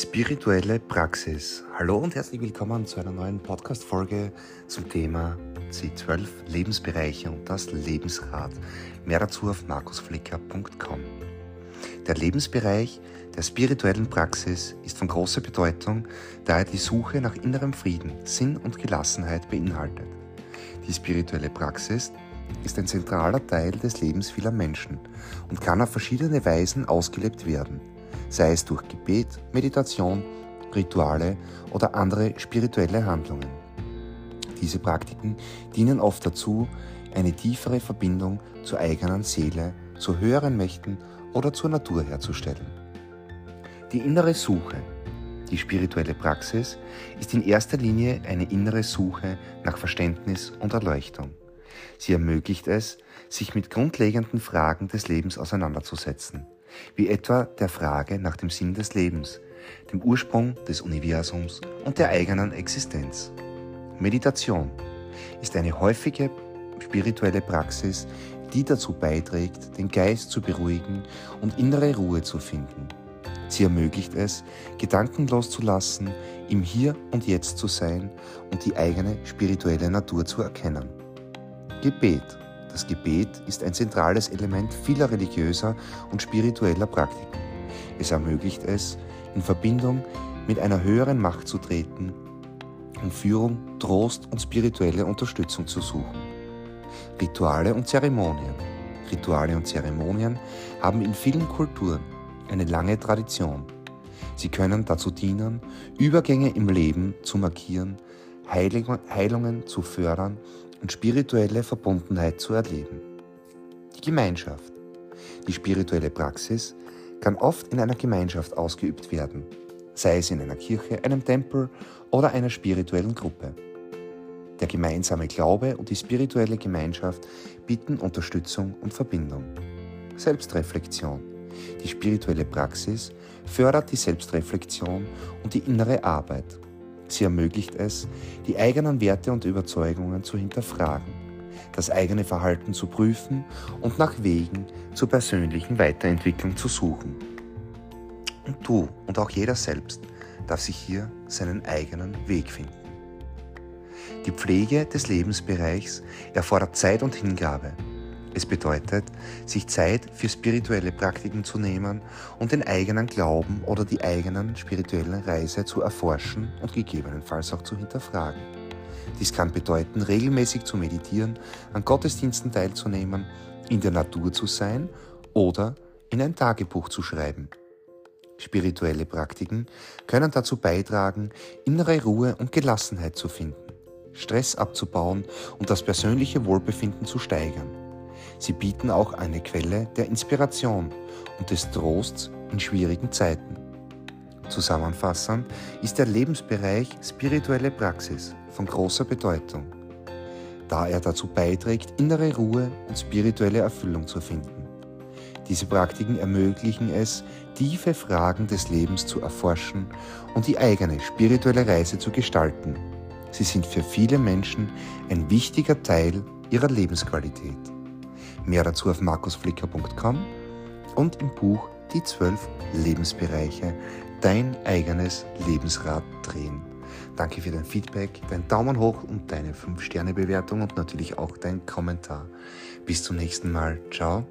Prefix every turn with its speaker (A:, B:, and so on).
A: Spirituelle Praxis. Hallo und herzlich willkommen zu einer neuen Podcast-Folge zum Thema die 12 Lebensbereiche und das Lebensrad. Mehr dazu auf markusflicker.com. Der Lebensbereich der spirituellen Praxis ist von großer Bedeutung, da er die Suche nach innerem Frieden, Sinn und Gelassenheit beinhaltet. Die spirituelle Praxis ist ein zentraler Teil des Lebens vieler Menschen und kann auf verschiedene Weisen ausgelebt werden – sei es durch Gebet, Meditation, Rituale oder andere spirituelle Handlungen. Diese Praktiken dienen oft dazu, eine tiefere Verbindung zur eigenen Seele, zu höheren Mächten oder zur Natur herzustellen. Die innere Suche, die spirituelle Praxis, ist in erster Linie eine innere Suche nach Verständnis und Erleuchtung. Sie ermöglicht es, sich mit grundlegenden Fragen des Lebens auseinanderzusetzen wie etwa der Frage nach dem Sinn des Lebens, dem Ursprung des Universums und der eigenen Existenz. Meditation ist eine häufige spirituelle Praxis, die dazu beiträgt, den Geist zu beruhigen und innere Ruhe zu finden. Sie ermöglicht es, Gedanken loszulassen, im Hier und Jetzt zu sein und die eigene spirituelle Natur zu erkennen. Gebet das Gebet ist ein zentrales Element vieler religiöser und spiritueller Praktiken. Es ermöglicht es, in Verbindung mit einer höheren Macht zu treten, um Führung, Trost und spirituelle Unterstützung zu suchen. Rituale und Zeremonien. Rituale und Zeremonien haben in vielen Kulturen eine lange Tradition. Sie können dazu dienen, Übergänge im Leben zu markieren, Heilungen zu fördern und spirituelle Verbundenheit zu erleben. Die Gemeinschaft. Die spirituelle Praxis kann oft in einer Gemeinschaft ausgeübt werden, sei es in einer Kirche, einem Tempel oder einer spirituellen Gruppe. Der gemeinsame Glaube und die spirituelle Gemeinschaft bieten Unterstützung und Verbindung. Selbstreflexion. Die spirituelle Praxis fördert die Selbstreflexion und die innere Arbeit Sie ermöglicht es, die eigenen Werte und Überzeugungen zu hinterfragen, das eigene Verhalten zu prüfen und nach Wegen zur persönlichen Weiterentwicklung zu suchen. Und du und auch jeder selbst darf sich hier seinen eigenen Weg finden. Die Pflege des Lebensbereichs erfordert Zeit und Hingabe, es bedeutet, sich Zeit für spirituelle Praktiken zu nehmen und den eigenen Glauben oder die eigenen spirituellen Reise zu erforschen und gegebenenfalls auch zu hinterfragen. Dies kann bedeuten, regelmäßig zu meditieren, an Gottesdiensten teilzunehmen, in der Natur zu sein oder in ein Tagebuch zu schreiben. Spirituelle Praktiken können dazu beitragen, innere Ruhe und Gelassenheit zu finden, Stress abzubauen und das persönliche Wohlbefinden zu steigern. Sie bieten auch eine Quelle der Inspiration und des Trosts in schwierigen Zeiten. Zusammenfassend ist der Lebensbereich spirituelle Praxis von großer Bedeutung, da er dazu beiträgt, innere Ruhe und spirituelle Erfüllung zu finden. Diese Praktiken ermöglichen es, tiefe Fragen des Lebens zu erforschen und die eigene spirituelle Reise zu gestalten. Sie sind für viele Menschen ein wichtiger Teil ihrer Lebensqualität. Mehr dazu auf markusflicker.com und im Buch Die zwölf Lebensbereiche, dein eigenes Lebensrad drehen. Danke für dein Feedback, dein Daumen hoch und deine 5-Sterne-Bewertung und natürlich auch dein Kommentar. Bis zum nächsten Mal. Ciao